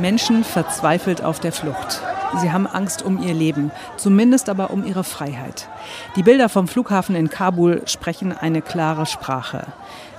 Menschen verzweifelt auf der Flucht. Sie haben Angst um ihr Leben, zumindest aber um ihre Freiheit. Die Bilder vom Flughafen in Kabul sprechen eine klare Sprache.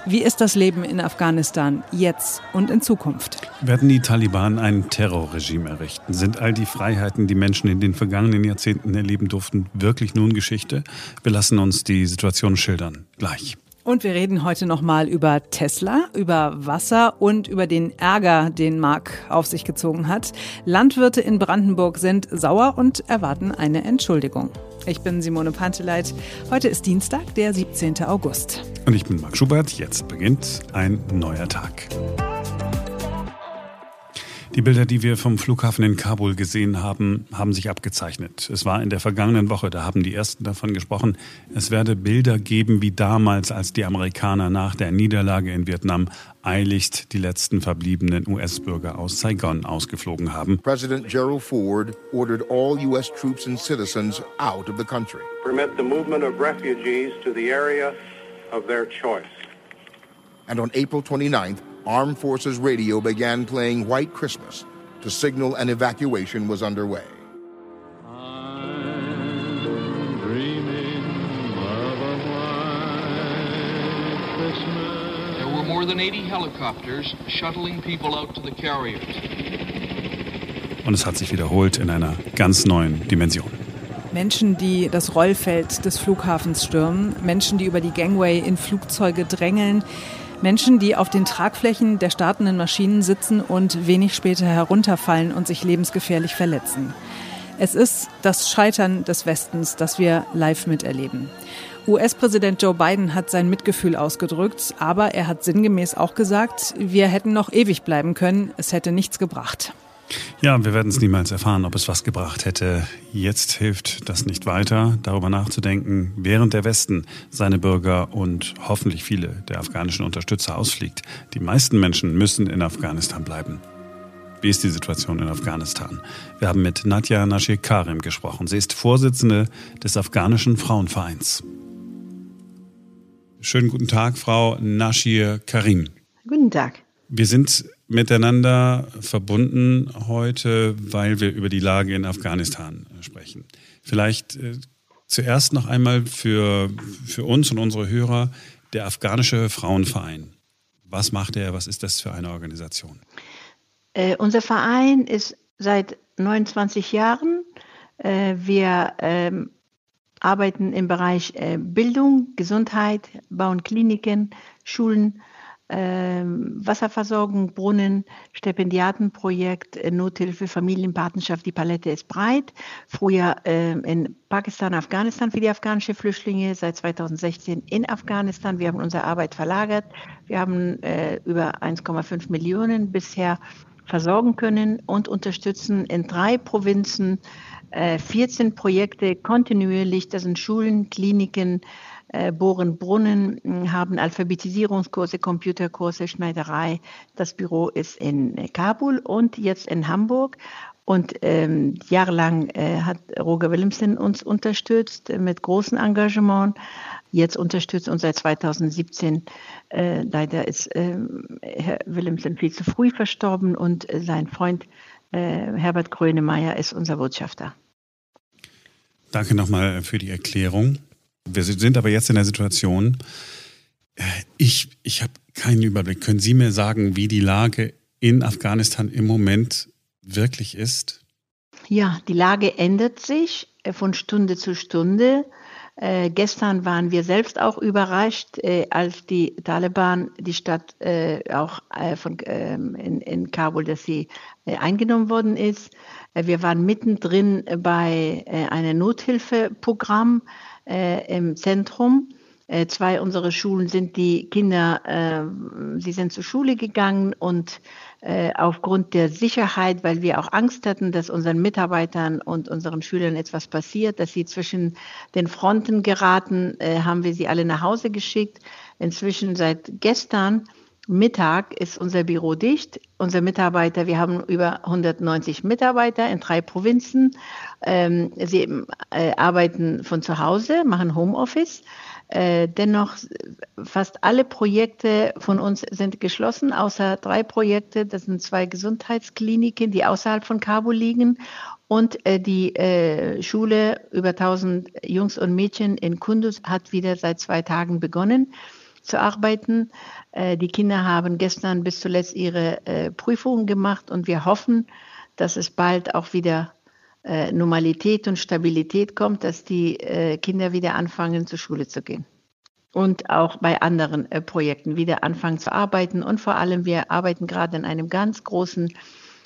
Wie ist das Leben in Afghanistan jetzt und in Zukunft? Werden die Taliban ein Terrorregime errichten? Sind all die Freiheiten, die Menschen in den vergangenen Jahrzehnten erleben durften, wirklich nun Geschichte? Wir lassen uns die Situation schildern. Gleich. Und wir reden heute nochmal über Tesla, über Wasser und über den Ärger, den Mark auf sich gezogen hat. Landwirte in Brandenburg sind sauer und erwarten eine Entschuldigung. Ich bin Simone Panteleit. Heute ist Dienstag, der 17. August. Und ich bin Marc Schubert. Jetzt beginnt ein neuer Tag. Die Bilder, die wir vom Flughafen in Kabul gesehen haben, haben sich abgezeichnet. Es war in der vergangenen Woche, da haben die ersten davon gesprochen, es werde Bilder geben wie damals, als die Amerikaner nach der Niederlage in Vietnam eiligst die letzten verbliebenen US-Bürger aus Saigon ausgeflogen haben. President Gerald Ford ordered all US troops and citizens out of the country. Permit the movement of refugees to the area of their choice. And on April 29th, Armed Forces Radio began playing White Christmas to signal an evacuation was underway. There were more than 80 helicopters shuttling people out to the carriers. Und es hat sich wiederholt in einer ganz neuen Dimension. Menschen, die das Rollfeld des Flughafens stürmen, Menschen, die über die Gangway in Flugzeuge drängeln, Menschen, die auf den Tragflächen der startenden Maschinen sitzen und wenig später herunterfallen und sich lebensgefährlich verletzen. Es ist das Scheitern des Westens, das wir live miterleben. US-Präsident Joe Biden hat sein Mitgefühl ausgedrückt, aber er hat sinngemäß auch gesagt, wir hätten noch ewig bleiben können, es hätte nichts gebracht. Ja, wir werden es niemals erfahren, ob es was gebracht hätte. Jetzt hilft das nicht weiter, darüber nachzudenken, während der Westen seine Bürger und hoffentlich viele der afghanischen Unterstützer ausfliegt. Die meisten Menschen müssen in Afghanistan bleiben. Wie ist die Situation in Afghanistan? Wir haben mit Nadja Nashir Karim gesprochen. Sie ist Vorsitzende des afghanischen Frauenvereins. Schönen guten Tag, Frau Nashir Karim. Guten Tag. Wir sind miteinander verbunden heute, weil wir über die Lage in Afghanistan sprechen. Vielleicht äh, zuerst noch einmal für, für uns und unsere Hörer der afghanische Frauenverein. Was macht er? Was ist das für eine Organisation? Äh, unser Verein ist seit 29 Jahren. Äh, wir ähm, arbeiten im Bereich äh, Bildung, Gesundheit, bauen Kliniken, Schulen Wasserversorgung, Brunnen, Stipendiatenprojekt, äh, Nothilfe, Familienpartnerschaft, die Palette ist breit. Früher äh, in Pakistan, Afghanistan für die afghanische Flüchtlinge, seit 2016 in Afghanistan. Wir haben unsere Arbeit verlagert. Wir haben äh, über 1,5 Millionen bisher versorgen können und unterstützen in drei Provinzen 14 äh, Projekte kontinuierlich. Das sind Schulen, Kliniken, äh, bohren Brunnen, hm, haben Alphabetisierungskurse, Computerkurse, Schneiderei. Das Büro ist in Kabul und jetzt in Hamburg. Und ähm, jahrelang äh, hat Roger Willemsen uns unterstützt äh, mit großem Engagement. Jetzt unterstützt uns seit 2017. Äh, leider ist äh, Herr Willemsen viel zu früh verstorben und sein Freund äh, Herbert Grönemeyer ist unser Botschafter. Danke nochmal für die Erklärung. Wir sind aber jetzt in der Situation, äh, ich, ich habe keinen Überblick. Können Sie mir sagen, wie die Lage in Afghanistan im Moment wirklich ist? Ja, die Lage ändert sich äh, von Stunde zu Stunde. Äh, gestern waren wir selbst auch überrascht, äh, als die Taliban die Stadt äh, auch äh, von, ähm, in, in, Kabul, dass sie eingenommen worden ist. wir waren mittendrin bei einem Nothilfeprogramm äh, im Zentrum. Äh, zwei unserer Schulen sind die Kinder, äh, sie sind zur Schule gegangen und äh, aufgrund der Sicherheit, weil wir auch Angst hatten, dass unseren Mitarbeitern und unseren Schülern etwas passiert, dass sie zwischen den Fronten geraten, äh, haben wir sie alle nach Hause geschickt. Inzwischen seit gestern Mittag ist unser Büro dicht. Unsere Mitarbeiter, wir haben über 190 Mitarbeiter in drei Provinzen. Ähm, sie äh, arbeiten von zu Hause, machen Homeoffice. Äh, dennoch, fast alle Projekte von uns sind geschlossen, außer drei Projekte. Das sind zwei Gesundheitskliniken, die außerhalb von Kabul liegen und äh, die äh, Schule über 1000 Jungs und Mädchen in Kunduz hat wieder seit zwei Tagen begonnen zu arbeiten. Äh, die Kinder haben gestern bis zuletzt ihre äh, Prüfungen gemacht und wir hoffen, dass es bald auch wieder äh, Normalität und Stabilität kommt, dass die äh, Kinder wieder anfangen, zur Schule zu gehen. Und auch bei anderen äh, Projekten wieder anfangen zu arbeiten. Und vor allem, wir arbeiten gerade in einem ganz großen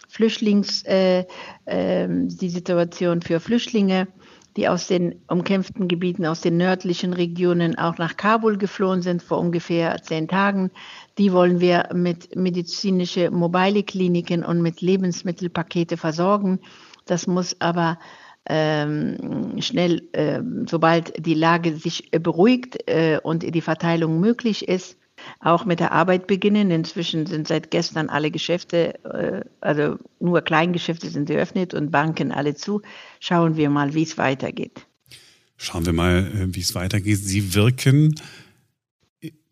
Flüchtlings, äh, äh, die Situation für Flüchtlinge, die aus den umkämpften Gebieten, aus den nördlichen Regionen auch nach Kabul geflohen sind vor ungefähr zehn Tagen. Die wollen wir mit medizinische mobile Kliniken und mit Lebensmittelpakete versorgen. Das muss aber ähm, schnell, äh, sobald die Lage sich beruhigt äh, und die Verteilung möglich ist, auch mit der Arbeit beginnen. Inzwischen sind seit gestern alle Geschäfte, äh, also nur Kleingeschäfte sind geöffnet und Banken alle zu. Schauen wir mal, wie es weitergeht. Schauen wir mal, äh, wie es weitergeht. Sie wirken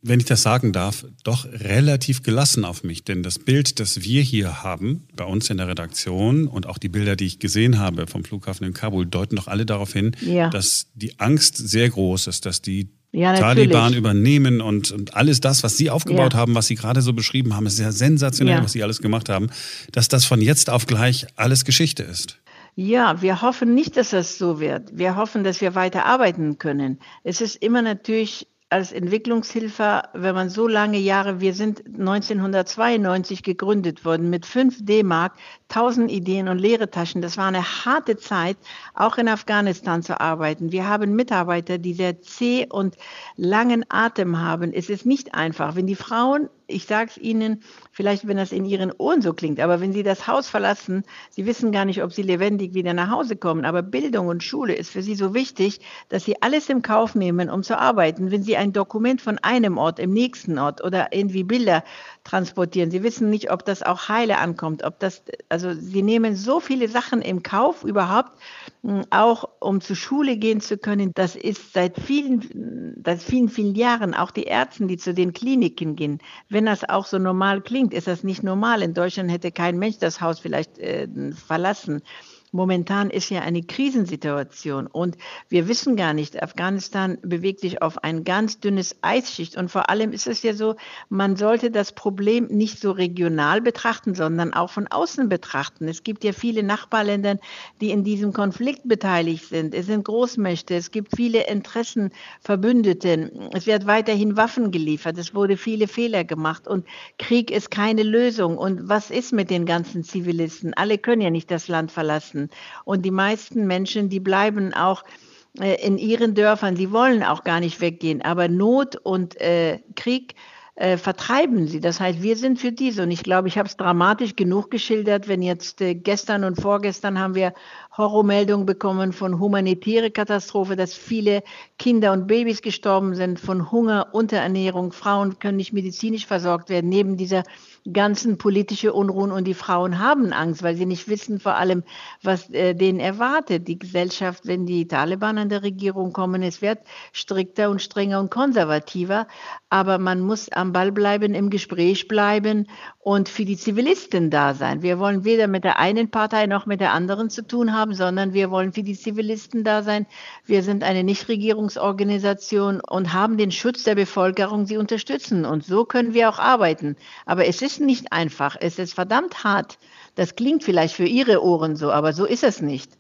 wenn ich das sagen darf, doch relativ gelassen auf mich. Denn das Bild, das wir hier haben, bei uns in der Redaktion und auch die Bilder, die ich gesehen habe vom Flughafen in Kabul, deuten doch alle darauf hin, ja. dass die Angst sehr groß ist, dass die ja, Taliban übernehmen und, und alles das, was Sie aufgebaut ja. haben, was Sie gerade so beschrieben haben, ist ja sensationell, was Sie alles gemacht haben, dass das von jetzt auf gleich alles Geschichte ist. Ja, wir hoffen nicht, dass das so wird. Wir hoffen, dass wir weiter arbeiten können. Es ist immer natürlich als Entwicklungshilfe, wenn man so lange Jahre, wir sind 1992 gegründet worden mit 5 D-Mark, 1000 Ideen und leere Taschen. Das war eine harte Zeit, auch in Afghanistan zu arbeiten. Wir haben Mitarbeiter, die sehr zäh und langen Atem haben. Es ist nicht einfach. Wenn die Frauen ich sage es Ihnen, vielleicht wenn das in Ihren Ohren so klingt, aber wenn Sie das Haus verlassen, Sie wissen gar nicht, ob Sie lebendig wieder nach Hause kommen. Aber Bildung und Schule ist für Sie so wichtig, dass Sie alles im Kauf nehmen, um zu arbeiten. Wenn Sie ein Dokument von einem Ort im nächsten Ort oder irgendwie Bilder transportieren. Sie wissen nicht, ob das auch heile ankommt, ob das, also sie nehmen so viele Sachen im Kauf überhaupt, auch um zur Schule gehen zu können. Das ist seit vielen, seit vielen, vielen Jahren auch die Ärzte, die zu den Kliniken gehen. Wenn das auch so normal klingt, ist das nicht normal. In Deutschland hätte kein Mensch das Haus vielleicht äh, verlassen. Momentan ist ja eine Krisensituation und wir wissen gar nicht, Afghanistan bewegt sich auf ein ganz dünnes Eisschicht und vor allem ist es ja so, man sollte das Problem nicht so regional betrachten, sondern auch von außen betrachten. Es gibt ja viele Nachbarländer, die in diesem Konflikt beteiligt sind. Es sind Großmächte, es gibt viele Interessenverbündete. Es wird weiterhin Waffen geliefert, es wurde viele Fehler gemacht und Krieg ist keine Lösung. Und was ist mit den ganzen Zivilisten? Alle können ja nicht das Land verlassen. Und die meisten Menschen, die bleiben auch äh, in ihren Dörfern, sie wollen auch gar nicht weggehen. Aber Not und äh, Krieg äh, vertreiben sie. Das heißt, wir sind für diese. Und ich glaube, ich habe es dramatisch genug geschildert, wenn jetzt äh, gestern und vorgestern haben wir Horrormeldungen bekommen von humanitäre Katastrophe, dass viele Kinder und Babys gestorben sind von Hunger, Unterernährung. Frauen können nicht medizinisch versorgt werden. Neben dieser ganzen politische Unruhen und die Frauen haben Angst, weil sie nicht wissen vor allem, was äh, denen erwartet. Die Gesellschaft, wenn die Taliban an der Regierung kommen, es wird strikter und strenger und konservativer, aber man muss am Ball bleiben, im Gespräch bleiben und für die Zivilisten da sein. Wir wollen weder mit der einen Partei noch mit der anderen zu tun haben, sondern wir wollen für die Zivilisten da sein. Wir sind eine Nichtregierungsorganisation und haben den Schutz der Bevölkerung, sie unterstützen. Und so können wir auch arbeiten. Aber es ist nicht einfach. Es ist verdammt hart. Das klingt vielleicht für Ihre Ohren so, aber so ist es nicht.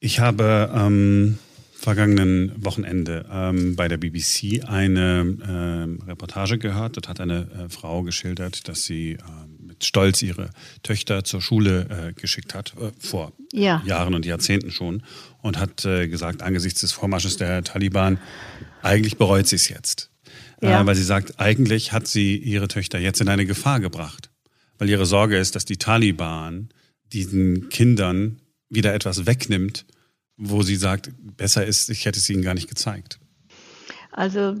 Ich habe am ähm, vergangenen Wochenende ähm, bei der BBC eine äh, Reportage gehört. Dort hat eine äh, Frau geschildert, dass sie äh, mit Stolz ihre Töchter zur Schule äh, geschickt hat, äh, vor ja. Jahren und Jahrzehnten schon, und hat äh, gesagt, angesichts des Vormarsches der Taliban, eigentlich bereut sie es jetzt. Äh, ja. weil sie sagt, eigentlich hat sie ihre Töchter jetzt in eine Gefahr gebracht. Weil ihre Sorge ist, dass die Taliban diesen Kindern wieder etwas wegnimmt, wo sie sagt, besser ist, ich hätte es ihnen gar nicht gezeigt. Also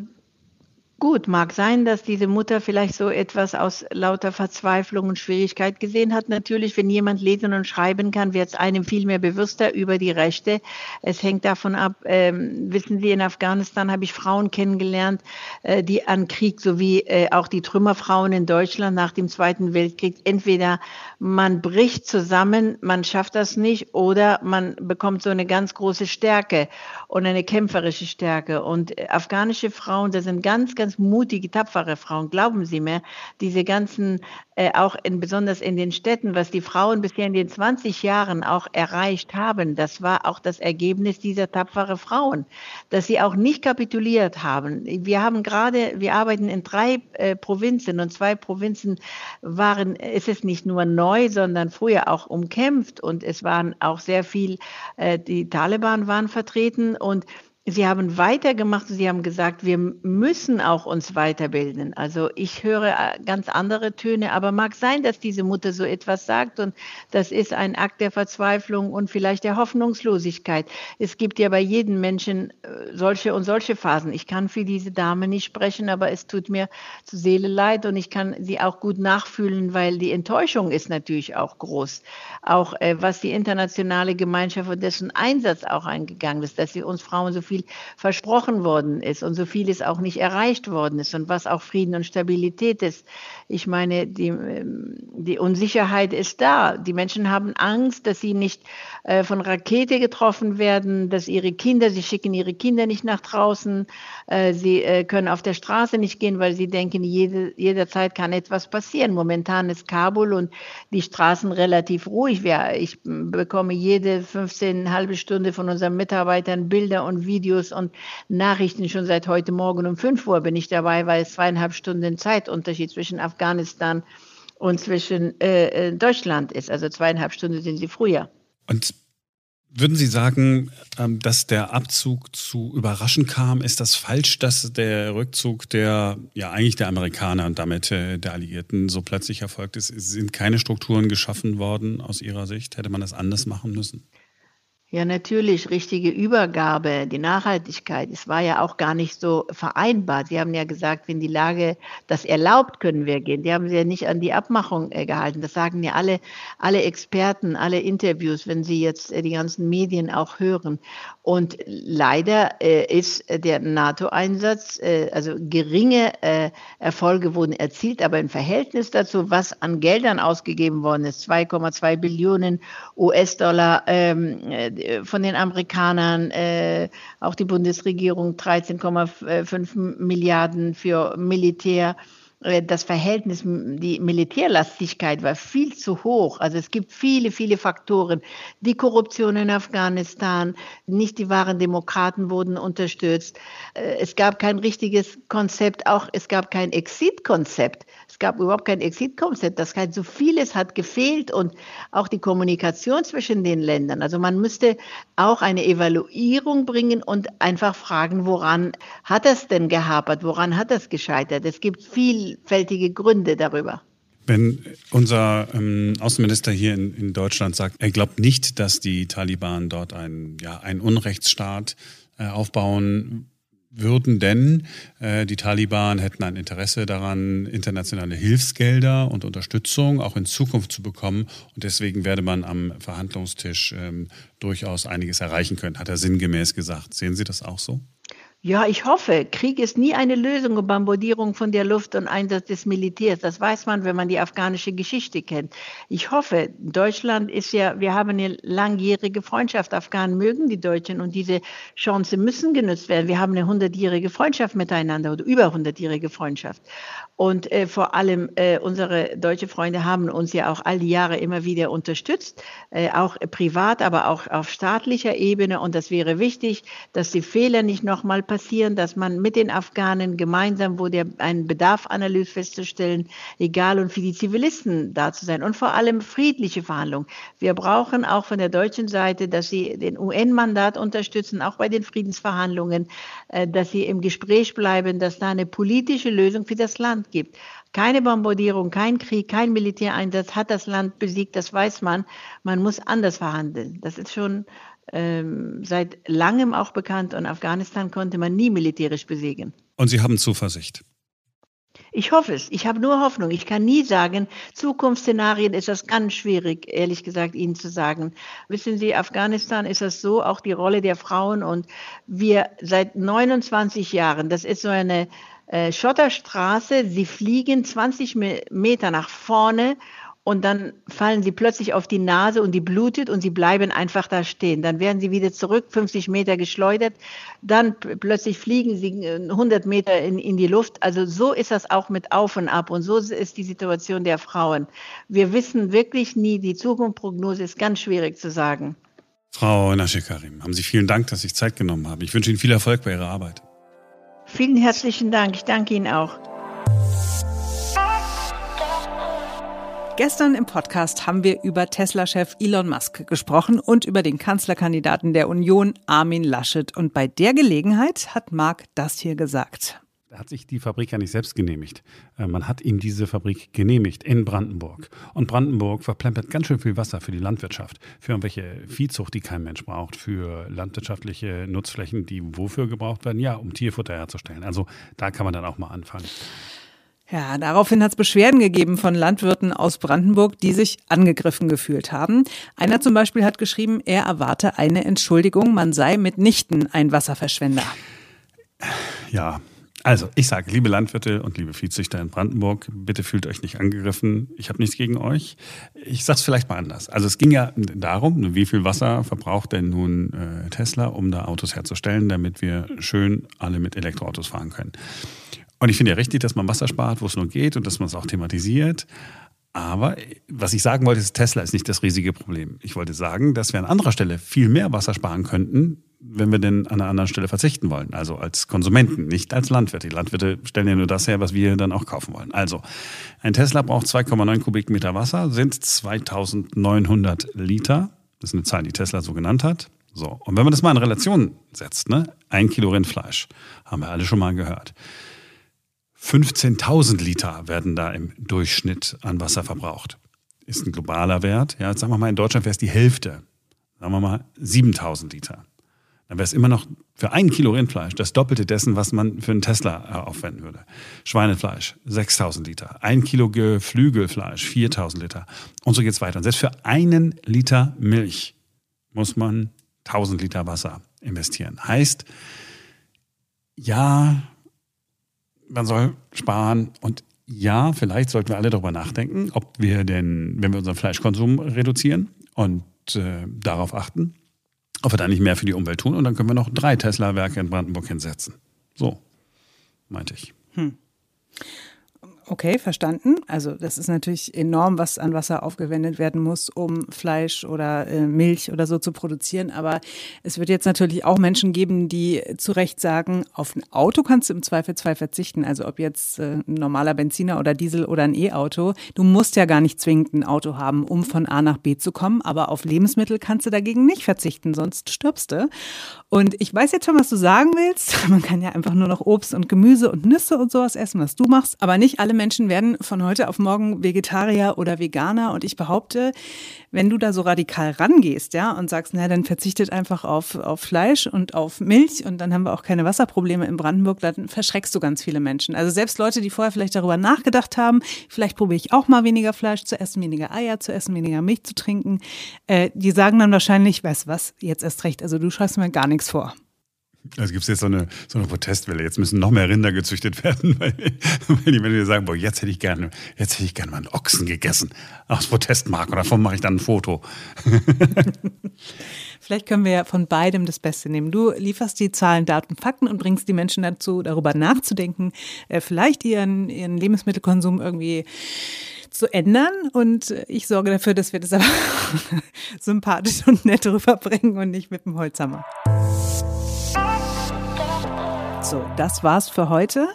Gut, mag sein, dass diese Mutter vielleicht so etwas aus lauter Verzweiflung und Schwierigkeit gesehen hat. Natürlich, wenn jemand lesen und schreiben kann, wird es einem viel mehr bewusster über die Rechte. Es hängt davon ab, ähm, wissen Sie, in Afghanistan habe ich Frauen kennengelernt, äh, die an Krieg sowie äh, auch die Trümmerfrauen in Deutschland nach dem Zweiten Weltkrieg entweder man bricht zusammen, man schafft das nicht oder man bekommt so eine ganz große Stärke und eine kämpferische Stärke. Und äh, afghanische Frauen, das sind ganz, ganz ganz mutige, tapfere Frauen, glauben Sie mir, diese ganzen, äh, auch in, besonders in den Städten, was die Frauen bisher in den 20 Jahren auch erreicht haben, das war auch das Ergebnis dieser tapferen Frauen, dass sie auch nicht kapituliert haben. Wir haben gerade, wir arbeiten in drei äh, Provinzen und zwei Provinzen waren, es ist nicht nur neu, sondern früher auch umkämpft und es waren auch sehr viel, äh, die Taliban waren vertreten und Sie haben weitergemacht, Sie haben gesagt, wir müssen auch uns weiterbilden. Also ich höre äh, ganz andere Töne, aber mag sein, dass diese Mutter so etwas sagt und das ist ein Akt der Verzweiflung und vielleicht der Hoffnungslosigkeit. Es gibt ja bei jedem Menschen äh, solche und solche Phasen. Ich kann für diese Dame nicht sprechen, aber es tut mir zur Seele leid und ich kann sie auch gut nachfühlen, weil die Enttäuschung ist natürlich auch groß. Auch äh, was die internationale Gemeinschaft und dessen Einsatz auch eingegangen ist, dass sie uns Frauen so viel viel versprochen worden ist und so vieles auch nicht erreicht worden ist und was auch Frieden und Stabilität ist. Ich meine, die, ähm, die Unsicherheit ist da. Die Menschen haben Angst, dass sie nicht äh, von Rakete getroffen werden, dass ihre Kinder, sie schicken ihre Kinder nicht nach draußen, äh, sie äh, können auf der Straße nicht gehen, weil sie denken, jede, jederzeit kann etwas passieren. Momentan ist Kabul und die Straßen relativ ruhig. Ich bekomme jede 15 halbe Stunde von unseren Mitarbeitern Bilder und Videos und Nachrichten schon seit heute Morgen um 5 Uhr bin ich dabei, weil es zweieinhalb Stunden Zeitunterschied zwischen Afghanistan und zwischen äh, äh, Deutschland ist. Also zweieinhalb Stunden sind sie früher. Und würden Sie sagen, ähm, dass der Abzug zu überraschend kam? Ist das falsch, dass der Rückzug der, ja eigentlich der Amerikaner und damit äh, der Alliierten so plötzlich erfolgt ist? Sind keine Strukturen geschaffen worden aus Ihrer Sicht? Hätte man das anders machen müssen? Ja, natürlich, richtige Übergabe, die Nachhaltigkeit. Es war ja auch gar nicht so vereinbart. Sie haben ja gesagt, wenn die Lage das erlaubt, können wir gehen. Die haben sie ja nicht an die Abmachung äh, gehalten. Das sagen ja alle, alle Experten, alle Interviews, wenn Sie jetzt äh, die ganzen Medien auch hören. Und leider äh, ist der NATO-Einsatz, also geringe Erfolge wurden erzielt, aber im Verhältnis dazu, was an Geldern ausgegeben worden ist, 2,2 Billionen US-Dollar, ähm, äh, von den Amerikanern, äh, auch die Bundesregierung 13,5 Milliarden für Militär. Äh, das Verhältnis, die Militärlastigkeit war viel zu hoch. Also es gibt viele, viele Faktoren. Die Korruption in Afghanistan, nicht die wahren Demokraten wurden unterstützt. Äh, es gab kein richtiges Konzept, auch es gab kein Exit-Konzept. Es gab überhaupt kein Exit-Konzept. Das heißt, so vieles hat gefehlt und auch die Kommunikation zwischen den Ländern. Also man müsste auch eine Evaluierung bringen und einfach fragen, woran hat es denn gehapert? Woran hat es gescheitert? Es gibt vielfältige Gründe darüber. Wenn unser ähm, Außenminister hier in, in, Deutschland sagt, er glaubt nicht, dass die Taliban dort einen, ja, Unrechtsstaat äh, aufbauen, würden, denn äh, die Taliban hätten ein Interesse daran, internationale Hilfsgelder und Unterstützung auch in Zukunft zu bekommen. Und deswegen werde man am Verhandlungstisch ähm, durchaus einiges erreichen können, hat er sinngemäß gesagt. Sehen Sie das auch so? Ja, ich hoffe. Krieg ist nie eine Lösung und Bombardierung von der Luft und Einsatz des Militärs. Das weiß man, wenn man die afghanische Geschichte kennt. Ich hoffe, Deutschland ist ja, wir haben eine langjährige Freundschaft. Afghanen mögen die Deutschen und diese Chance müssen genutzt werden. Wir haben eine hundertjährige Freundschaft miteinander oder über hundertjährige Freundschaft. Und äh, vor allem äh, unsere deutsche Freunde haben uns ja auch all die Jahre immer wieder unterstützt, äh, auch privat, aber auch auf staatlicher Ebene. Und das wäre wichtig, dass die Fehler nicht nochmal passieren, dass man mit den Afghanen gemeinsam, wo der einen Bedarfanalyse festzustellen, egal und für die Zivilisten da zu sein und vor allem friedliche Verhandlungen. Wir brauchen auch von der deutschen Seite, dass sie den UN-Mandat unterstützen, auch bei den Friedensverhandlungen, äh, dass sie im Gespräch bleiben, dass da eine politische Lösung für das Land gibt. Keine Bombardierung, kein Krieg, kein Militäreinsatz hat das Land besiegt, das weiß man. Man muss anders verhandeln. Das ist schon ähm, seit langem auch bekannt und Afghanistan konnte man nie militärisch besiegen. Und Sie haben Zuversicht. Ich hoffe es. Ich habe nur Hoffnung. Ich kann nie sagen, Zukunftsszenarien ist das ganz schwierig, ehrlich gesagt, Ihnen zu sagen. Wissen Sie, Afghanistan ist das so, auch die Rolle der Frauen und wir seit 29 Jahren, das ist so eine äh, Schotterstraße, sie fliegen 20 Meter nach vorne und dann fallen sie plötzlich auf die Nase und die blutet und sie bleiben einfach da stehen. Dann werden sie wieder zurück, 50 Meter geschleudert, dann plötzlich fliegen sie 100 äh, Meter in, in die Luft. Also so ist das auch mit Auf und Ab und so ist die Situation der Frauen. Wir wissen wirklich nie, die Zukunftsprognose ist ganz schwierig zu sagen. Frau Naschekarim, haben Sie vielen Dank, dass Sie sich Zeit genommen haben. Ich wünsche Ihnen viel Erfolg bei Ihrer Arbeit. Vielen herzlichen Dank. Ich danke Ihnen auch. Gestern im Podcast haben wir über Tesla-Chef Elon Musk gesprochen und über den Kanzlerkandidaten der Union, Armin Laschet. Und bei der Gelegenheit hat Marc das hier gesagt. Er hat sich die Fabrik ja nicht selbst genehmigt. Äh, man hat ihm diese Fabrik genehmigt in Brandenburg. Und Brandenburg verplempert ganz schön viel Wasser für die Landwirtschaft, für irgendwelche Viehzucht, die kein Mensch braucht, für landwirtschaftliche Nutzflächen, die wofür gebraucht werden? Ja, um Tierfutter herzustellen. Also da kann man dann auch mal anfangen. Ja, daraufhin hat es Beschwerden gegeben von Landwirten aus Brandenburg, die sich angegriffen gefühlt haben. Einer zum Beispiel hat geschrieben, er erwarte eine Entschuldigung, man sei mitnichten ein Wasserverschwender. Ja, also ich sage, liebe Landwirte und liebe Viehzüchter in Brandenburg, bitte fühlt euch nicht angegriffen. Ich habe nichts gegen euch. Ich sage es vielleicht mal anders. Also es ging ja darum, wie viel Wasser verbraucht denn nun äh, Tesla, um da Autos herzustellen, damit wir schön alle mit Elektroautos fahren können. Und ich finde ja richtig, dass man Wasser spart, wo es nur geht und dass man es auch thematisiert. Aber was ich sagen wollte, ist, Tesla ist nicht das riesige Problem. Ich wollte sagen, dass wir an anderer Stelle viel mehr Wasser sparen könnten, wenn wir denn an einer anderen Stelle verzichten wollen. Also als Konsumenten, nicht als Landwirte. Die Landwirte stellen ja nur das her, was wir dann auch kaufen wollen. Also ein Tesla braucht 2,9 Kubikmeter Wasser, sind 2900 Liter. Das ist eine Zahl, die Tesla so genannt hat. So. Und wenn man das mal in Relation setzt, ne? Ein Kilo Rindfleisch, haben wir alle schon mal gehört. 15.000 Liter werden da im Durchschnitt an Wasser verbraucht. Ist ein globaler Wert. Ja, jetzt sagen wir mal, in Deutschland wäre es die Hälfte. Sagen wir mal 7.000 Liter. Dann wäre es immer noch für ein Kilo Rindfleisch das Doppelte dessen, was man für einen Tesla äh, aufwenden würde. Schweinefleisch 6.000 Liter. Ein Kilo Geflügelfleisch 4.000 Liter. Und so geht es weiter. Und selbst für einen Liter Milch muss man 1.000 Liter Wasser investieren. Heißt, ja, man soll sparen und ja, vielleicht sollten wir alle darüber nachdenken, ob wir denn, wenn wir unseren Fleischkonsum reduzieren und äh, darauf achten, ob wir da nicht mehr für die Umwelt tun und dann können wir noch drei Tesla-Werke in Brandenburg hinsetzen. So, meinte ich. Hm. Okay, verstanden. Also das ist natürlich enorm, was an Wasser aufgewendet werden muss, um Fleisch oder äh, Milch oder so zu produzieren. Aber es wird jetzt natürlich auch Menschen geben, die zu Recht sagen, auf ein Auto kannst du im Zweifelsfall verzichten. Also ob jetzt äh, ein normaler Benziner oder Diesel oder ein E-Auto. Du musst ja gar nicht zwingend ein Auto haben, um von A nach B zu kommen. Aber auf Lebensmittel kannst du dagegen nicht verzichten, sonst stirbst du. Und ich weiß jetzt schon, was du sagen willst. Man kann ja einfach nur noch Obst und Gemüse und Nüsse und sowas essen, was du machst. Aber nicht alle Menschen werden von heute auf morgen Vegetarier oder Veganer. Und ich behaupte, wenn du da so radikal rangehst, ja, und sagst, na, dann verzichtet einfach auf, auf Fleisch und auf Milch und dann haben wir auch keine Wasserprobleme in Brandenburg, dann verschreckst du ganz viele Menschen. Also selbst Leute, die vorher vielleicht darüber nachgedacht haben, vielleicht probiere ich auch mal weniger Fleisch zu essen, weniger Eier zu essen, weniger Milch zu trinken, äh, die sagen dann wahrscheinlich, weißt was, jetzt erst recht, also du schreibst mir gar nichts vor. Also gibt es jetzt so eine, so eine Protestwelle. Jetzt müssen noch mehr Rinder gezüchtet werden, weil, die Menschen sagen, boah, jetzt hätte ich gerne, jetzt hätte ich gerne mal einen Ochsen gegessen aus Protestmark und davon mache ich dann ein Foto. Vielleicht können wir ja von beidem das Beste nehmen. Du lieferst die Zahlen, Daten, Fakten und bringst die Menschen dazu, darüber nachzudenken, äh, vielleicht ihren, ihren Lebensmittelkonsum irgendwie zu ändern. Und ich sorge dafür, dass wir das aber sympathisch und nett rüberbringen und nicht mit dem Holzhammer. So, das war's für heute.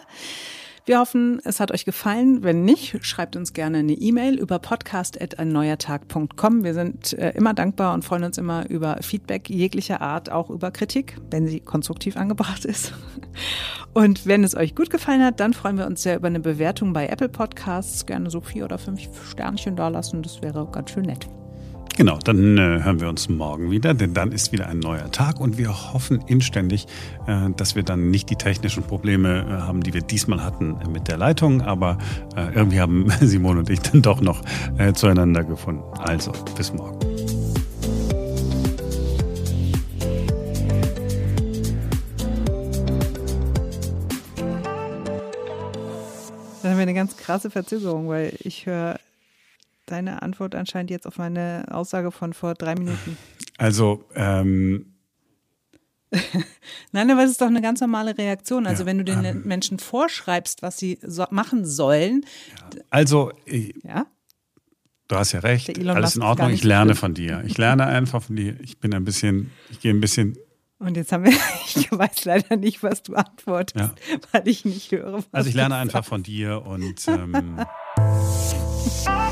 Wir hoffen, es hat euch gefallen. Wenn nicht, schreibt uns gerne eine E-Mail über podcast.einneuertag.com. Wir sind äh, immer dankbar und freuen uns immer über Feedback jeglicher Art, auch über Kritik, wenn sie konstruktiv angebracht ist. Und wenn es euch gut gefallen hat, dann freuen wir uns sehr über eine Bewertung bei Apple Podcasts. Gerne so vier oder fünf Sternchen da lassen. Das wäre ganz schön nett. Genau, dann äh, hören wir uns morgen wieder, denn dann ist wieder ein neuer Tag und wir hoffen inständig, äh, dass wir dann nicht die technischen Probleme äh, haben, die wir diesmal hatten äh, mit der Leitung, aber äh, irgendwie haben Simone und ich dann doch noch äh, zueinander gefunden. Also, bis morgen. Dann haben wir eine ganz krasse Verzögerung, weil ich höre deine Antwort anscheinend jetzt auf meine Aussage von vor drei Minuten. Also, ähm, Nein, aber es ist doch eine ganz normale Reaktion. Also Ja, wenn du den ähm, Menschen vorschreibst, was sie so machen sollen, also äh, ja, du hast ja recht, alles in Ordnung, ich lerne von dir. Ich lerne einfach von dir. Ich bin ein bisschen, ich gehe ein bisschen und jetzt haben wir, ich weiß leider nicht, was du antwortest, Ja. weil ich nicht höre. Also ich lerne einfach sagst. von dir und ähm,